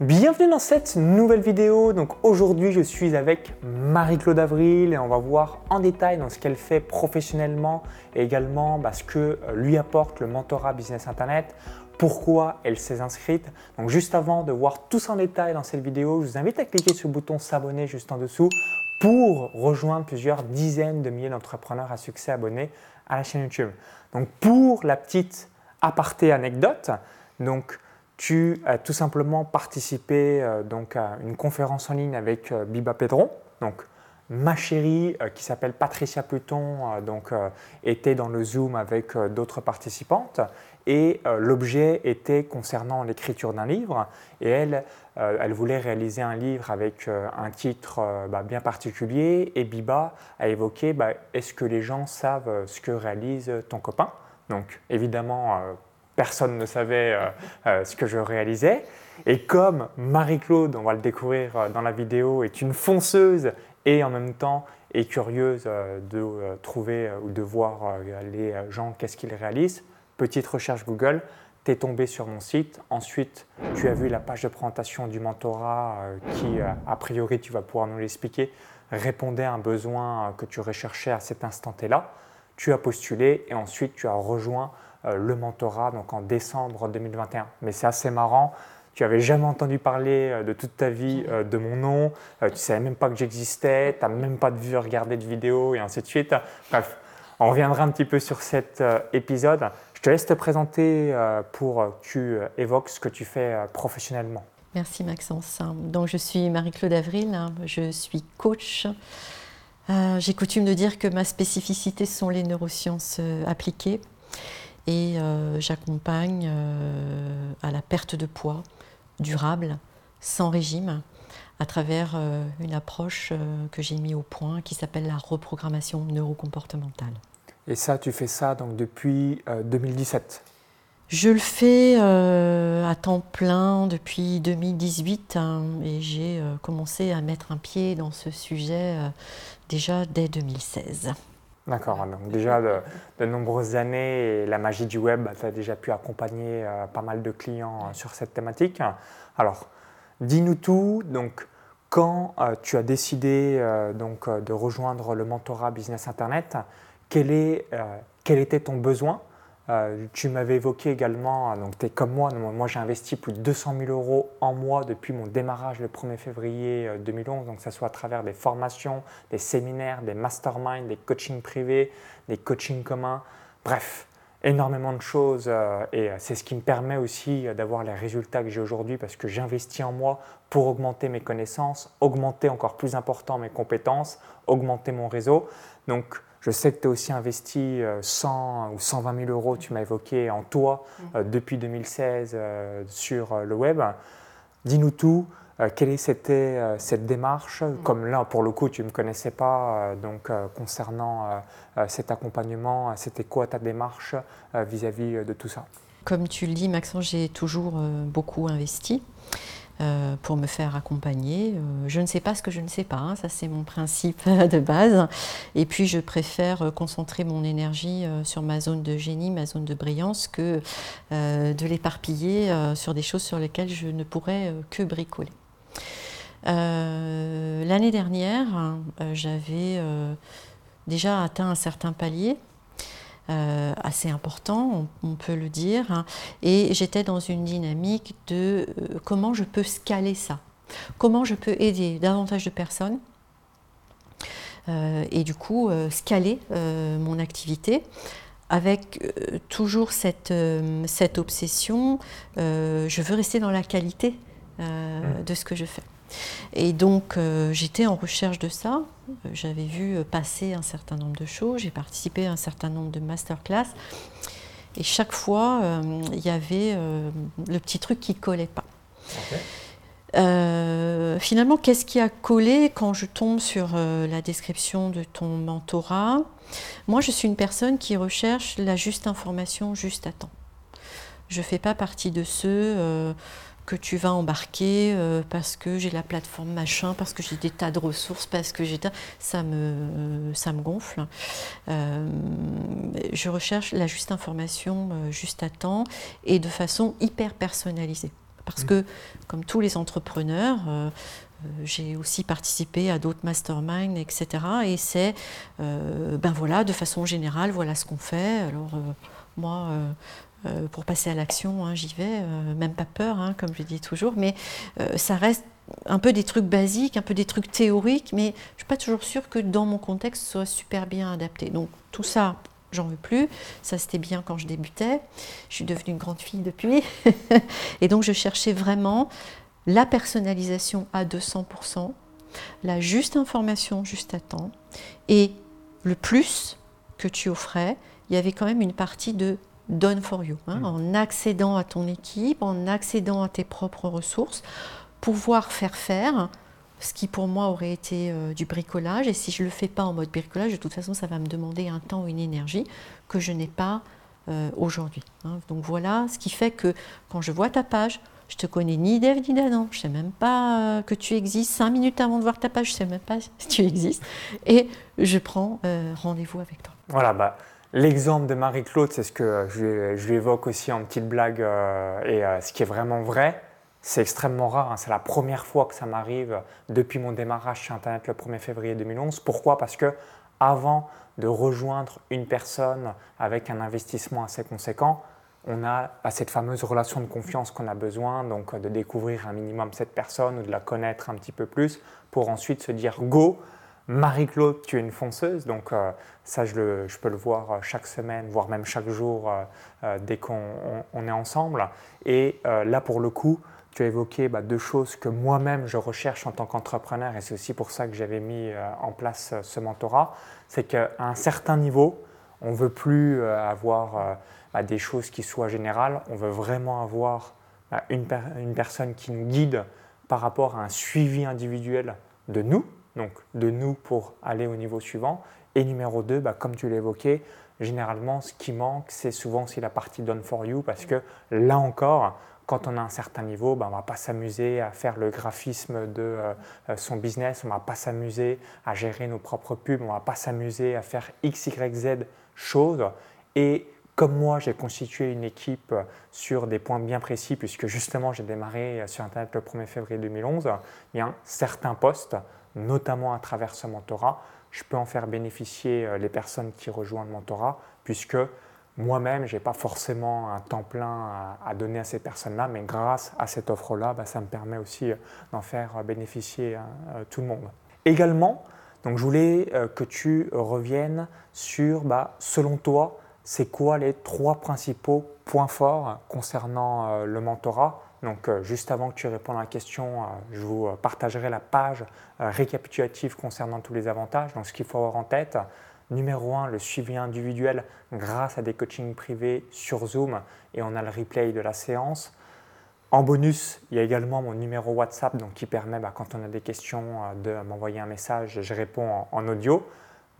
Bienvenue dans cette nouvelle vidéo. Donc aujourd'hui, je suis avec Marie-Claude Avril et on va voir en détail dans ce qu'elle fait professionnellement et également bah, ce que lui apporte le mentorat business internet, pourquoi elle s'est inscrite. Donc juste avant de voir tout ça en détail dans cette vidéo, je vous invite à cliquer sur le bouton s'abonner juste en dessous pour rejoindre plusieurs dizaines de milliers d'entrepreneurs à succès abonnés à la chaîne YouTube. Donc pour la petite aparté anecdote, donc tu as tout simplement participé euh, donc à une conférence en ligne avec euh, Biba Pedron. Donc, ma chérie euh, qui s'appelle Patricia Pluton donc, était dans le Zoom avec d'autres participantes. Et l'objet était concernant l'écriture d'un livre. Et elle, elle voulait réaliser un livre avec un titre bah, bien particulier. Et Biba a évoqué bah, est-ce que les gens savent ce que réalise ton copain? Donc évidemment personne ne savait euh, euh, ce que je réalisais. Et comme Marie-Claude, on va le découvrir euh, dans la vidéo, est une fonceuse et en même temps est curieuse de trouver ou de voir les gens, qu'est-ce qu'ils réalisent, petite recherche Google, tu es tombé sur mon site. Ensuite, tu as vu la page de présentation du mentorat qui, a priori, tu vas pouvoir nous l'expliquer, répondait à un besoin que tu recherchais à cet instant-là. Tu as postulé et ensuite tu as rejoint le mentorat donc en décembre 2021. Mais c'est assez marrant. Tu avais jamais entendu parler euh, de toute ta vie euh, de mon nom, tu savais même pas que j'existais, tu n'as même pas vu regarder de vidéos et ainsi de suite. Bref, on reviendra un petit peu sur cet épisode. Je te laisse te présenter pour que tu évoques ce que tu fais professionnellement. Merci Maxence. Donc je suis Marie-Claude Avril, je suis coach. J'ai coutume de dire que ma spécificité sont les neurosciences appliquées et euh, j'accompagne euh, à la perte de poids durable, sans régime, à travers euh, une approche que j'ai mis au point qui s'appelle la reprogrammation neurocomportementale. Et ça, tu fais ça donc depuis 2017 je le fais à temps plein depuis 2018 hein, et j'ai commencé à mettre un pied dans ce sujet déjà dès 2016. D'accord, donc déjà de, nombreuses années et la magie du web, tu as déjà pu accompagner euh, pas mal de clients euh, sur cette thématique. Alors, dis-nous tout, donc quand euh, tu as décidé donc, de rejoindre le mentorat Business Internet, quel, est, quel était ton besoin? Euh, tu m'avais évoqué également, donc tu es comme moi, moi j'ai investi plus de 200 000 euros en mois depuis mon démarrage le 1er février 2011, euh, donc que soit à travers des formations, des séminaires, des masterminds, des coachings privés, des coachings communs, bref, énormément de choses euh, et c'est ce qui me permet aussi d'avoir les résultats que j'ai aujourd'hui parce que j'investis en moi pour augmenter mes connaissances, augmenter encore plus important mes compétences, augmenter mon réseau. Donc je sais que tu as aussi investi 100 euh, ou 120 000 euros, tu m'as évoqué, en toi euh, depuis 2016 euh, sur le web. Dis-nous tout. quelle était cette démarche? Mm. Comme là, pour le coup, tu ne me connaissais pas, donc concernant cet accompagnement, c'était quoi ta démarche vis-à-vis -vis de tout ça? Comme tu le dis, Maxence, j'ai toujours beaucoup investi. Euh, pour me faire accompagner. Euh, je ne sais pas ce que je ne sais pas, hein, ça c'est mon principe de base. Et puis je préfère euh, concentrer mon énergie sur ma zone de génie, ma zone de brillance, que de l'éparpiller sur des choses sur lesquelles je ne pourrais que bricoler. L'année dernière, j'avais déjà atteint un certain palier euh, assez important, on, peut le dire. Hein. Et j'étais dans une dynamique de euh, comment je peux scaler ça, comment je peux aider davantage de personnes. Euh, et du coup, scaler mon activité avec toujours cette, cette obsession, je veux rester dans la qualité mmh. de ce que je fais. Et donc euh, j'étais en recherche de ça. J'avais vu euh, passer un certain nombre de choses, j'ai participé à un certain nombre de masterclass. Et chaque fois, euh, il y avait le petit truc qui collait pas. finalement, qu'est-ce qui a collé quand je tombe sur la description de ton mentorat? Moi, je suis une personne qui recherche la juste information juste à temps. Je ne fais pas partie de ceux que tu vas embarquer euh, parce que j'ai la plateforme machin, parce que j'ai des tas de ressources, parce que j'ai ça me ça me gonfle. Euh, je recherche la juste information euh, juste à temps et de façon hyper personnalisée Parce mmh. que, comme tous les entrepreneurs, j'ai aussi participé à d'autres masterminds, etc. Et c'est, ben voilà, de façon générale, voilà ce qu'on fait. Alors, moi, pour passer à l'action, hein, j'y vais, même pas peur, hein, comme je dis toujours, mais ça reste un peu des trucs basiques, un peu des trucs théoriques, mais je ne suis pas toujours sûre que dans mon contexte, ce soit super bien adapté. Donc tout ça, j'en veux plus. Ça, c'était bien quand je débutais. Je suis devenue une grande fille depuis. et donc, je cherchais vraiment la personnalisation à 200%, la juste information juste à temps. Et le plus que tu offrais, il y avait quand même une partie de done for you, hein, mm. en accédant à ton équipe, en accédant à tes propres ressources, pouvoir faire faire ce qui pour moi aurait été euh, du bricolage. Et si je ne le fais pas en mode bricolage, de toute façon, ça va me demander un temps ou une énergie que je n'ai pas euh, aujourd'hui. Hein. Donc voilà ce qui fait que quand je vois ta page, je te connais ni Dave ni Danan, je ne sais même pas euh, que tu existes. Cinq minutes avant de voir ta page, je ne sais même pas si tu existes. Et je prends rendez-vous avec toi. Voilà, bah, l'exemple de Marie-Claude, c'est ce que je, je, lui évoque aussi en petite blague et ce qui est vraiment vrai c'est extrêmement rare, hein. c'est la première fois que ça m'arrive depuis mon démarrage sur Internet le 1er février 2011. Pourquoi? Parce que avant de rejoindre une personne avec un investissement assez conséquent, on a cette fameuse relation de confiance qu'on a besoin, donc de découvrir un minimum cette personne ou de la connaître un petit peu plus pour ensuite se dire go, Marie-Claude, tu es une fonceuse, donc euh, ça je, peux le voir euh, chaque semaine, voire même chaque jour euh, dès qu'on est ensemble. Et là pour le coup, tu as évoqué bah, deux choses que moi-même je recherche en tant qu'entrepreneur, et c'est aussi pour ça que j'avais mis en place ce mentorat, c'est qu'à un certain niveau, on ne veut plus avoir bah, des choses qui soient générales, on veut vraiment avoir bah, une, personne qui nous guide par rapport à un suivi individuel de nous, donc de nous pour aller au niveau suivant. Et numéro deux, comme tu l'évoquais, généralement ce qui manque, c'est souvent aussi la partie done for you, parce que là encore, quand on a un certain niveau, ben, on ne va pas s'amuser à faire le graphisme de euh, euh, son business, on ne va pas s'amuser à gérer nos propres pubs, on ne va pas s'amuser à faire X, Y, Z choses. Et comme moi, j'ai constitué une équipe sur des points bien précis, puisque justement j'ai démarré sur Internet le 1er février 2011, il y a certains postes, notamment à travers ce mentorat, je peux en faire bénéficier euh, les personnes qui rejoignent le mentorat, puisque moi-même, je n'ai pas forcément un temps plein à, donner à ces personnes-là, mais grâce à cette offre-là, bah, ça me permet aussi euh, d'en faire bénéficier hein, euh, tout le monde. Également, donc je voulais euh, que tu reviennes sur, bah, selon toi, c'est quoi les trois principaux points forts concernant le mentorat? Donc, juste avant que tu répondes à la question, je vous partagerai la page récapitulative concernant tous les avantages. Donc, ce qu'il faut avoir en tête, Numéro 1, le suivi individuel grâce à des coachings privés sur Zoom et on a le replay de la séance. En bonus, il y a également mon numéro WhatsApp donc qui permet, bah, quand on a des questions, euh, de m'envoyer un message je réponds en, audio.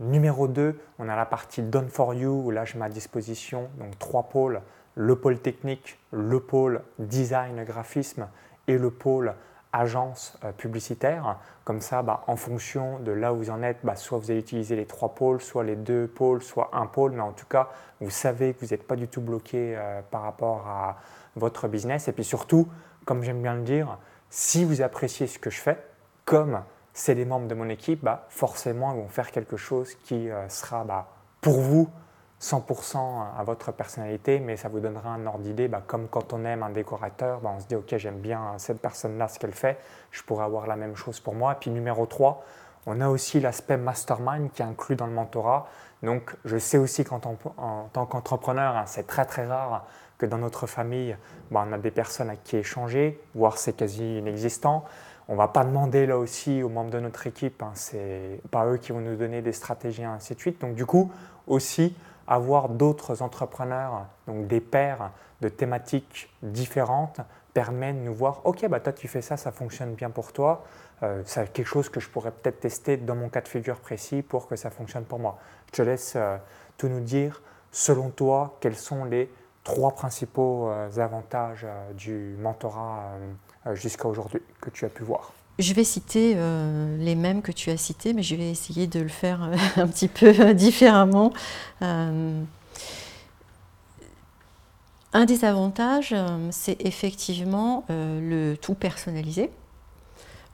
Numéro 2, on a la partie Done for You où là je mets à disposition donc trois pôles le pôle technique, le pôle design graphisme et le pôle agence euh, publicitaire. Comme ça, bah, en fonction de là où vous en êtes, bah, soit vous allez utiliser les trois pôles, soit les deux pôles, soit un pôle, mais en tout cas, vous savez que vous n'êtes pas du tout bloqué euh, par rapport à votre business. Et puis surtout, comme j'aime bien le dire, si vous appréciez ce que je fais, comme c'est les membres de mon équipe, bah, forcément, ils vont faire quelque chose qui euh, sera pour vous 100% à votre personnalité, mais ça vous donnera un ordre d'idée. Bah, comme quand on aime un décorateur, bah, on se dit Ok, j'aime bien cette personne-là, ce qu'elle fait, je pourrais avoir la même chose pour moi. Puis numéro 3, on a aussi l'aspect mastermind qui est inclus dans le mentorat. Donc je sais aussi qu'en tant qu'entrepreneur, hein, c'est très très rare que dans notre famille, bah, on a des personnes à qui échanger, voire c'est quasi inexistant. On ne va pas demander là aussi aux membres de notre équipe, hein, c'est pas eux qui vont nous donner des stratégies, ainsi de suite. Donc du coup, aussi, avoir d'autres entrepreneurs, donc des pairs de thématiques différentes, permet de nous voir, ok, bah toi tu fais ça, ça fonctionne bien pour toi, euh, c'est quelque chose que je pourrais peut-être tester dans mon cas de figure précis pour que ça fonctionne pour moi. Je te laisse euh, tout nous dire, selon toi, quels sont les trois principaux euh, avantages du mentorat jusqu'à aujourd'hui que tu as pu voir. Je vais citer euh, les mêmes que tu as cités, mais je vais essayer de le faire euh, un petit peu différemment. Euh, Un des avantages, c'est effectivement le tout personnalisé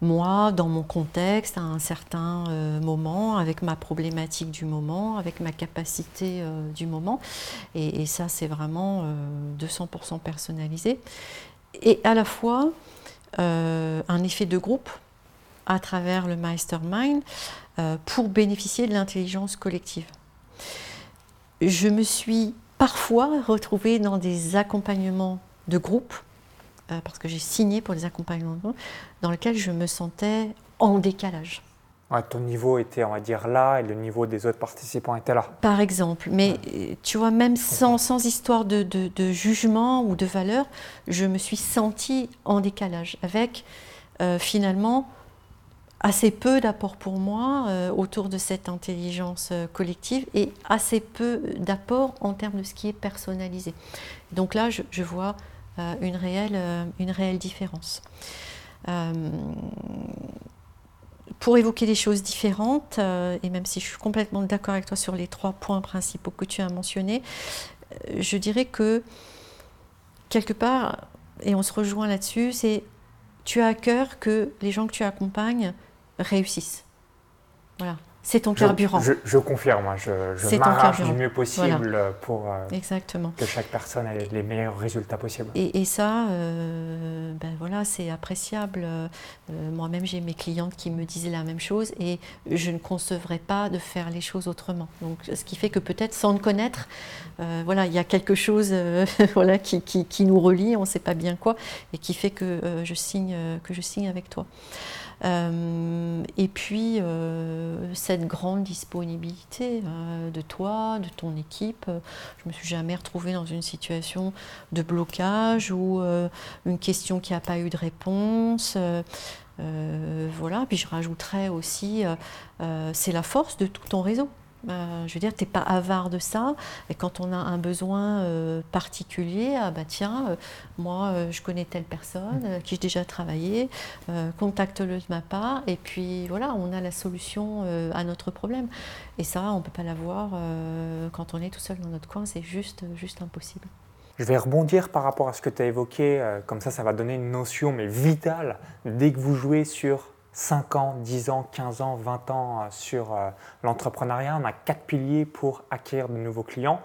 moi, dans mon contexte, à un certain euh, moment, avec ma problématique du moment, avec ma capacité euh, du moment. Et, ça, c'est vraiment 200% euh, personnalisé. Et à la fois, un effet de groupe à travers le mastermind pour bénéficier de l'intelligence collective. Je me suis parfois retrouvée dans des accompagnements de groupe euh, parce que j'ai signé pour des accompagnements dans lesquels je me sentais en décalage. Ton niveau était, on va dire, là et le niveau des autres participants était là. Par exemple. Mais euh, tu vois, même sans, sans, histoire de, de, jugement ou de valeur, je me suis sentie en décalage avec euh, finalement assez peu d'apport pour moi autour de cette intelligence collective et assez peu d'apport en termes de ce qui est personnalisé. Donc là, je, je vois euh, une, réelle, euh, une réelle différence. Euh, pour évoquer des choses différentes, et même si je suis complètement d'accord avec toi sur les trois points principaux que tu as mentionnés, je dirais que quelque part, et on se rejoint là-dessus, c'est tu as à cœur que les gens que tu accompagnes réussissent. Voilà. C'est ton carburant. Je, confirme, hein, je, je m'arrache du mieux possible pour euh, Exactement. que chaque personne ait les meilleurs résultats possibles. Et, ça, euh, ben voilà, c'est appréciable. Euh, moi-même, j'ai mes clientes qui me disaient la même chose et je ne concevrais pas de faire les choses autrement. Donc, ce qui fait que peut-être sans le connaître, voilà, il y a quelque chose voilà, qui, qui, qui, nous relie, on ne sait pas bien quoi, et qui fait que, je, signe, que je signe avec toi. Euh, et puis, euh, cette grande disponibilité euh, de toi, de ton équipe. Je me suis jamais retrouvée dans une situation de blocage ou une question qui n'a pas eu de réponse. voilà, puis je rajouterais aussi, c'est la force de tout ton réseau. Euh, je veux dire, tu n'es pas avare de ça. Et quand on a un besoin euh, particulier, ah bah tiens, euh, moi je connais telle personne qui j'ai déjà travaillé, contacte-le de ma part. Et puis voilà, on a la solution à notre problème. Et ça, on ne peut pas l'avoir quand on est tout seul dans notre coin, c'est juste, juste impossible. Je vais rebondir par rapport à ce que tu as évoqué, comme ça ça va donner une notion mais vitale dès que vous jouez sur 5 ans, 10 ans, 15 ans, 20 ans euh, sur euh, l'entrepreneuriat. On a quatre piliers pour acquérir de nouveaux clients.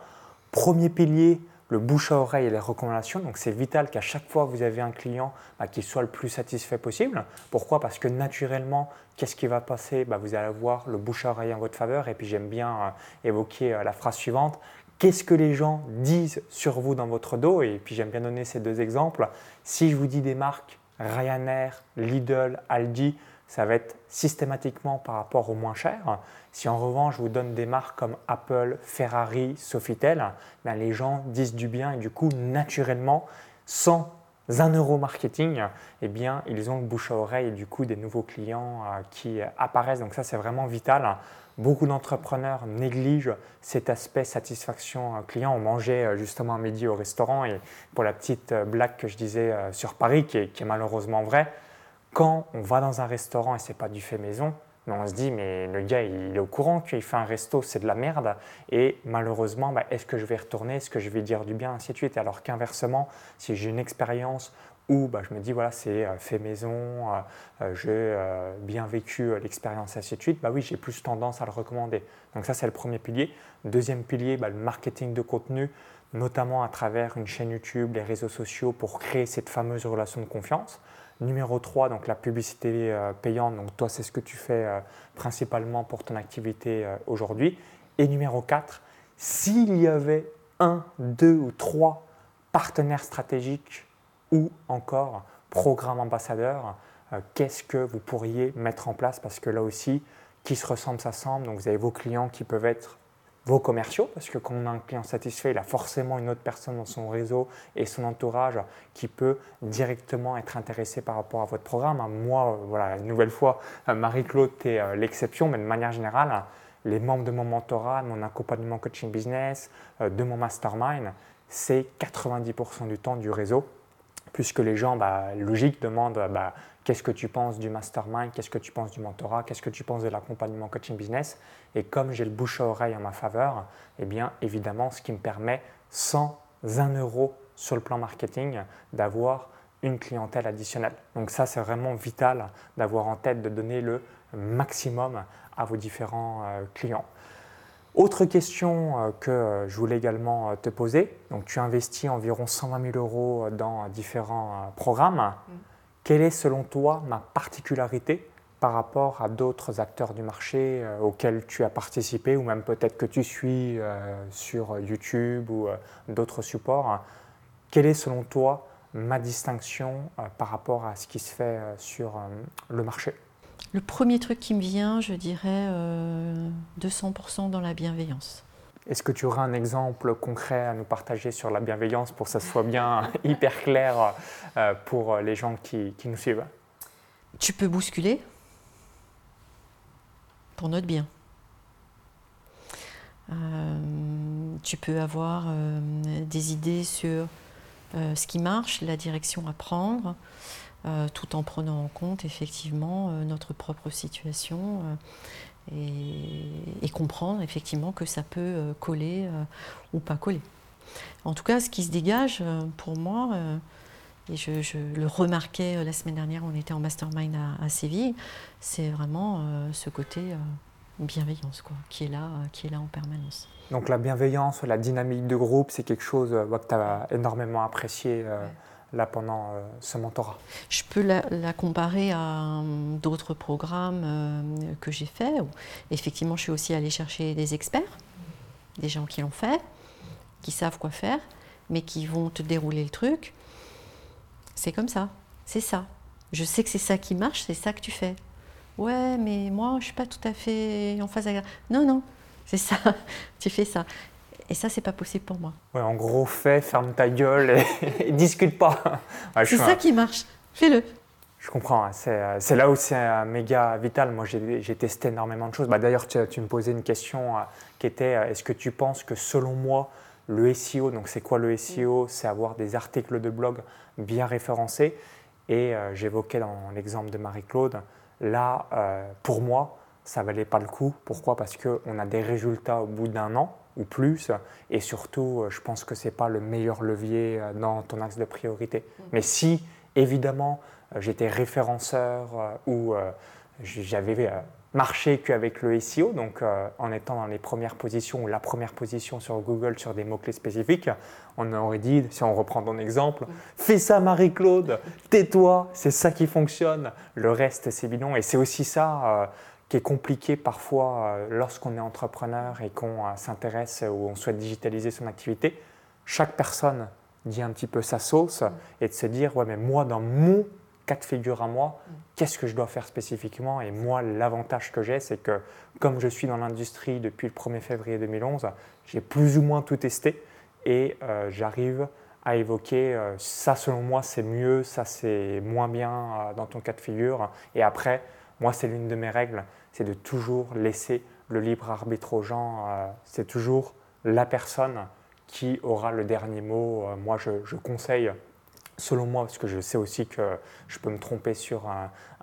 Premier pilier, le bouche à oreille et les recommandations. Donc c'est vital qu'à chaque fois que vous avez un client, bah, qu'il soit le plus satisfait possible. Pourquoi? Parce que naturellement, qu'est-ce qui va passer? Bah, Vous allez avoir le bouche à oreille en votre faveur. Et puis j'aime bien euh, évoquer la phrase suivante. Qu'est-ce que les gens disent sur vous dans votre dos? Et puis j'aime bien donner ces deux exemples. Si je vous dis des marques Ryanair, Lidl, Aldi, ça va être systématiquement par rapport au moins cher. Si en revanche je vous donne des marques comme Apple, Ferrari, Sofitel, ben les gens disent du bien et du coup naturellement, sans un euro marketing, eh bien, ils ont bouche à oreille et du coup des nouveaux clients euh, qui apparaissent. Donc ça, c'est vraiment vital. Beaucoup d'entrepreneurs négligent cet aspect satisfaction euh, client. On mangeait euh, justement à midi au restaurant et pour la petite blague que je disais sur Paris, qui est malheureusement vraie, quand on va dans un restaurant et c'est pas du fait maison, on se dit mais le gars il est au courant qu'il fait un resto, c'est de la merde et malheureusement bah, est-ce que je vais retourner, est-ce que je vais dire du bien, ainsi de suite. Alors qu'inversement, si j'ai une expérience où bah, je me dis voilà c'est euh, fait maison, euh, euh, j'ai bien vécu l'expérience ainsi de suite, bah oui j'ai plus tendance à le recommander. Donc ça c'est le premier pilier. Deuxième pilier, bah, le marketing de contenu, notamment à travers une chaîne YouTube, les réseaux sociaux pour créer cette fameuse relation de confiance. Numéro 3, donc la publicité euh, payante. Donc toi, c'est ce que tu fais euh, principalement pour ton activité euh, aujourd'hui. Et numéro 4, s'il y avait un, deux ou trois partenaires stratégiques ou encore programmes ambassadeurs, qu'est-ce que vous pourriez mettre en place? Parce que là aussi, qui se ressemble s'assemble. Donc vous avez vos clients qui peuvent être vos commerciaux, parce que quand on a un client satisfait, il a forcément une autre personne dans son réseau et son entourage qui peut directement être intéressé par rapport à votre programme. Moi, voilà, une nouvelle fois, Marie-Claude, tu es euh, l'exception, mais de manière générale, les membres de mon mentorat, de mon accompagnement coaching business, euh, de mon mastermind, c'est 90% du temps du réseau, puisque les gens, bah, logique, demandent bah, Qu'est-ce que tu penses du mastermind? Qu'est-ce que tu penses du mentorat? Qu'est-ce que tu penses de l'accompagnement coaching business? Et comme j'ai le bouche à oreille en ma faveur, eh bien évidemment, ce qui me permet sans un euro sur le plan marketing, d'avoir une clientèle additionnelle. Donc ça, c'est vraiment vital d'avoir en tête de donner le maximum à vos différents euh, clients. Autre question euh, que je voulais également te poser, donc tu investis environ 120 000 euros dans différents programmes. Mm. Quelle est selon toi ma particularité par rapport à d'autres acteurs du marché euh, auxquels tu as participé ou même peut-être que tu suis euh, sur YouTube ou euh, d'autres supports. Quelle est selon toi ma distinction par rapport à ce qui se fait sur le marché? Le premier truc qui me vient, je dirais 200% dans la bienveillance. Est-ce que tu auras un exemple concret à nous partager sur la bienveillance pour que ça soit bien hyper clair pour les gens qui, nous suivent? Tu peux bousculer, notre bien. Euh, tu peux avoir euh, des idées sur euh, ce qui marche, la direction à prendre, tout en prenant en compte effectivement notre propre situation et, comprendre effectivement que ça peut coller ou pas coller. En tout cas, ce qui se dégage pour moi, et je, le remarquais euh, la semaine dernière, on était en mastermind à, Séville, c'est vraiment euh, ce côté euh, bienveillance quoi, qui, est là, qui est là en permanence. Donc la bienveillance, la dynamique de groupe, c'est quelque chose que tu as énormément apprécié là pendant ce mentorat. Je peux la, comparer à d'autres programmes que j'ai faits. Effectivement, je suis aussi allée chercher des experts, des gens qui l'ont fait, qui savent quoi faire, mais qui vont te dérouler le truc c'est comme ça, c'est ça. Je sais que c'est ça qui marche, c'est ça que tu fais. Ouais, mais moi, je suis pas tout à fait en phase avec. Non, non, c'est ça, tu fais ça. Et ça, c'est pas possible pour moi. Ouais, en gros, fais, ferme ta gueule et, discute pas. c'est ça qui marche, fais-le. Je comprends, hein. euh, c'est là où c'est euh, méga vital. Moi, j'ai testé énormément de choses. Bah, D'ailleurs, tu, me posais une question euh, qui était est-ce que tu penses que selon moi, le SEO, donc c'est quoi le SEO C'est avoir des articles de blog bien référencés. Et euh, j'évoquais dans l'exemple de Marie-Claude, là, euh, pour moi, ça valait pas le coup. Pourquoi? Parce qu'on a des résultats au bout d'un an ou plus. Et surtout, euh, je pense que ce n'est pas le meilleur levier dans ton axe de priorité. Mm. Mais si, évidemment, j'étais référenceur ou j'avais marcher qu'avec le SEO, donc euh, en étant dans les premières positions ou la première position sur Google sur des mots-clés spécifiques, on aurait dit, si on reprend ton exemple, fais ça Marie-Claude, tais-toi, c'est ça qui fonctionne, le reste c'est bidon. Et c'est aussi ça euh, qui est compliqué parfois euh, lorsqu'on est entrepreneur et qu'on s'intéresse ou on souhaite digitaliser son activité. Chaque personne dit un petit peu sa sauce et de se dire, ouais mais moi dans mon quatre figures à moi, qu'est-ce que je dois faire spécifiquement? Et moi, l'avantage que j'ai, c'est que comme je suis dans l'industrie depuis le 1er février 2011, j'ai plus ou moins tout testé et euh, j'arrive à évoquer euh, ça selon moi c'est mieux, ça c'est moins bien euh, dans ton cas de figure. Et après, moi c'est l'une de mes règles, c'est de toujours laisser le libre arbitre aux gens. c'est toujours la personne qui aura le dernier mot. moi je conseille selon moi, parce que je sais aussi que je peux me tromper sur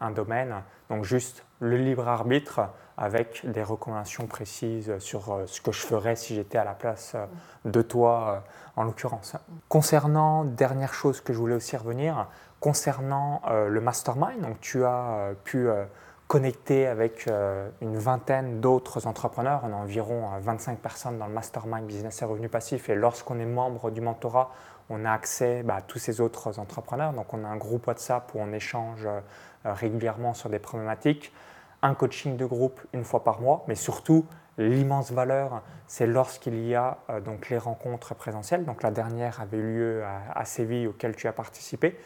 un, domaine. Donc juste le libre arbitre avec des recommandations précises sur euh, ce que je ferais si j'étais à la place euh, de toi, euh, en l'occurrence. Concernant, dernière chose que je voulais aussi revenir, concernant le mastermind, donc tu as pu connecter avec une vingtaine d'autres entrepreneurs. On a environ 25 personnes dans le mastermind business et revenus passifs. Et lorsqu'on est membre du mentorat, on a accès bah, à tous ces autres entrepreneurs. Donc on a un groupe WhatsApp où on échange euh, régulièrement sur des problématiques, un coaching de groupe une fois par mois, mais surtout l'immense valeur, c'est lorsqu'il y a euh, donc les rencontres présentielles. Donc la dernière avait lieu à, Séville auquel tu as participé.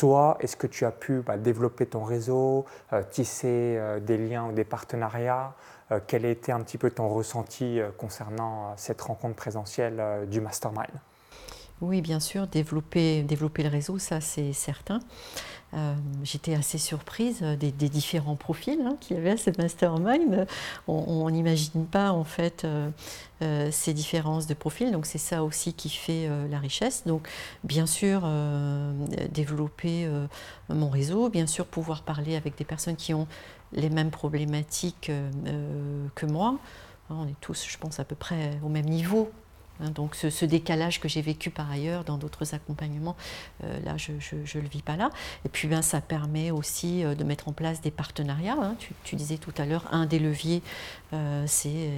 Toi, est-ce que tu as pu bah, développer ton réseau, euh, tisser des liens ou des partenariats Quel était un petit peu ton ressenti concernant cette rencontre présentielle du mastermind? Oui, bien sûr, développer, développer le réseau, ça c'est certain. Euh, j'étais assez surprise des, différents profils hein, qu'il y avait à ce mastermind. On n'imagine pas en fait euh, euh, ces différences de profils, donc c'est ça aussi qui fait la richesse. Donc bien sûr, développer mon réseau, bien sûr pouvoir parler avec des personnes qui ont les mêmes problématiques que moi. On est tous, je pense, à peu près au même niveau Hein, donc ce, décalage que j'ai vécu par ailleurs dans d'autres accompagnements, euh, là je ne le vis pas là. Et puis ben, ça permet aussi euh, de mettre en place des partenariats. Hein. Tu, disais tout à l'heure, un des leviers, euh, c'est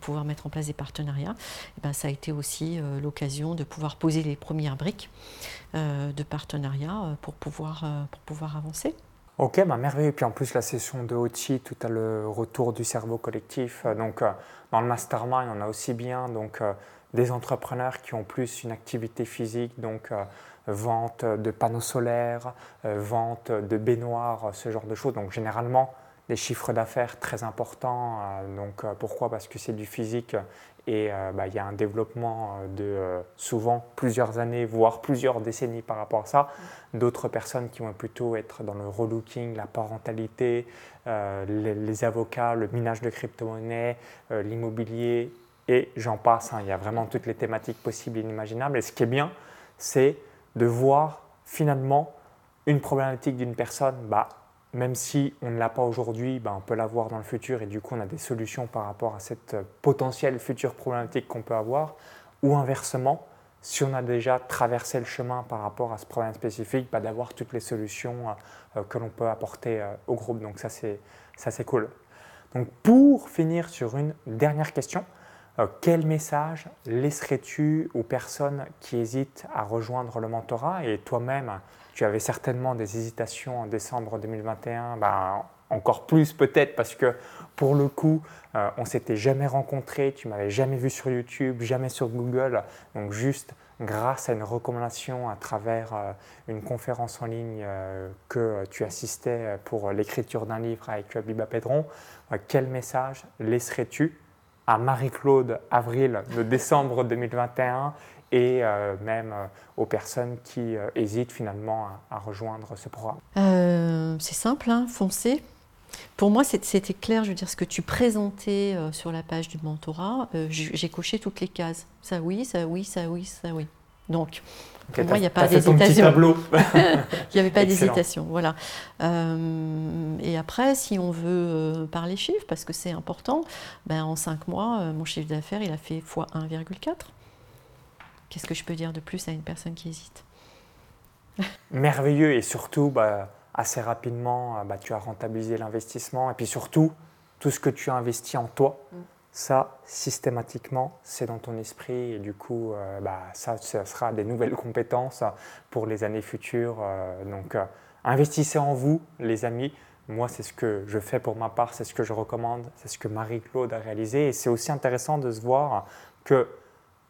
pouvoir mettre en place des partenariats. Ben, ça a été aussi l'occasion de pouvoir poser les premières briques de partenariat pour pouvoir, pour pouvoir avancer. Ok, bah merveilleux. Puis en plus, la session de Ochi, tout à le retour du cerveau collectif. Donc, dans le mastermind, on a aussi bien donc, des entrepreneurs qui ont plus une activité physique, donc euh, vente de panneaux solaires, euh, vente de baignoires, ce genre de choses. Donc généralement, des chiffres d'affaires très importants. Euh, donc pourquoi? Parce que c'est du physique et bah, il y a un développement de souvent plusieurs années, voire plusieurs décennies par rapport à ça. D'autres personnes qui vont plutôt être dans le relooking, la parentalité, les, les, avocats, le minage de crypto-monnaies, l'immobilier, et j'en passe. Hein. il y a vraiment toutes les thématiques possibles et inimaginables. Et ce qui est bien, c'est de voir finalement une problématique d'une personne, bah, même si on ne l'a pas aujourd'hui, bah, on peut l'avoir dans le futur et du coup on a des solutions par rapport à cette potentielle future problématique qu'on peut avoir. Ou inversement, si on a déjà traversé le chemin par rapport à ce problème spécifique, bah, d'avoir toutes les solutions euh, euh, que l'on peut apporter euh, au groupe. Donc ça c'est cool. Donc pour finir sur une dernière question, euh, quel message laisserais-tu aux personnes qui hésitent à rejoindre le mentorat Et toi-même, tu avais certainement des hésitations en décembre 2021, ben, encore plus peut-être parce que pour le coup, euh, on s'était jamais rencontré, tu m'avais jamais vu sur YouTube, jamais sur Google, donc juste grâce à une recommandation à travers euh, une conférence en ligne que tu assistais pour l'écriture d'un livre avec Biba Pedron, quel message laisserais-tu à Marie-Claude Avril de décembre 2021 et euh, même euh, aux personnes qui euh, hésitent finalement à, rejoindre ce programme C'est simple, hein, foncez. Pour moi, c'était clair, je veux dire, ce que tu présentais sur la page du mentorat, j'ai coché toutes les cases. Ça oui, ça oui, ça oui, ça oui. Donc, pour moi, il n'y a pas d'hésitation. il n'y avait pas d'hésitation, voilà. Euh, et après, si on veut euh, parler chiffres, parce que c'est important, ben, en 5 mois, euh, mon chiffre d'affaires, il a fait x 1,4. Qu'est-ce que je peux dire de plus à une personne qui hésite? Merveilleux, et surtout, bah, assez rapidement, bah, tu as rentabilisé l'investissement, et puis surtout, tout ce que tu as investi en toi. Mm ça, systématiquement, c'est dans ton esprit et du coup, euh, bah, ça, ça, sera des nouvelles compétences pour les années futures. Euh, donc, euh, investissez en vous, les amis. Moi, c'est ce que je fais pour ma part, c'est ce que je recommande, c'est ce que Marie-Claude a réalisé. Et c'est aussi intéressant de se voir que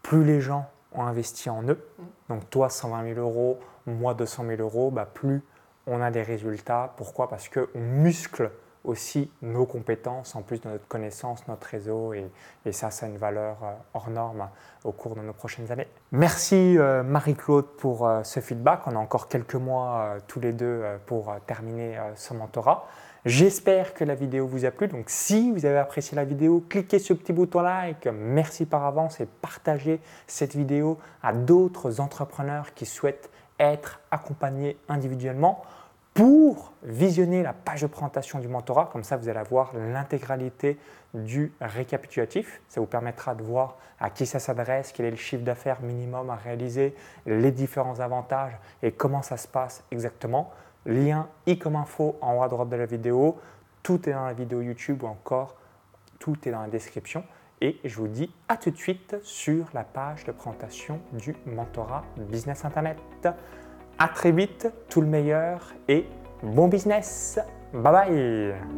plus les gens ont investi en eux, donc toi 120 000 euros, moi 200 000 euros, bah, plus on a des résultats. Pourquoi? Parce qu'on muscle aussi nos compétences, en plus de notre connaissance, notre réseau, et, ça, ça a une valeur euh, hors norme au cours de nos prochaines années. Merci euh, Marie-Claude pour euh, ce feedback. On a encore quelques mois tous les deux pour terminer ce mentorat. J'espère que la vidéo vous a plu. Donc si vous avez apprécié la vidéo, cliquez sur le petit bouton like. Merci par avance et partagez cette vidéo à d'autres entrepreneurs qui souhaitent être accompagnés individuellement pour visionner la page de présentation du mentorat. Comme ça, vous allez avoir l'intégralité du récapitulatif. Ça vous permettra de voir à qui ça s'adresse, quel est le chiffre d'affaires minimum à réaliser, les différents avantages et comment ça se passe exactement. Lien i comme info en haut à droite de la vidéo. Tout est dans la vidéo YouTube ou encore tout est dans la description. Et je vous dis à tout de suite sur la page de présentation du mentorat Business Internet. À très vite, tout le meilleur et bon business. Bye bye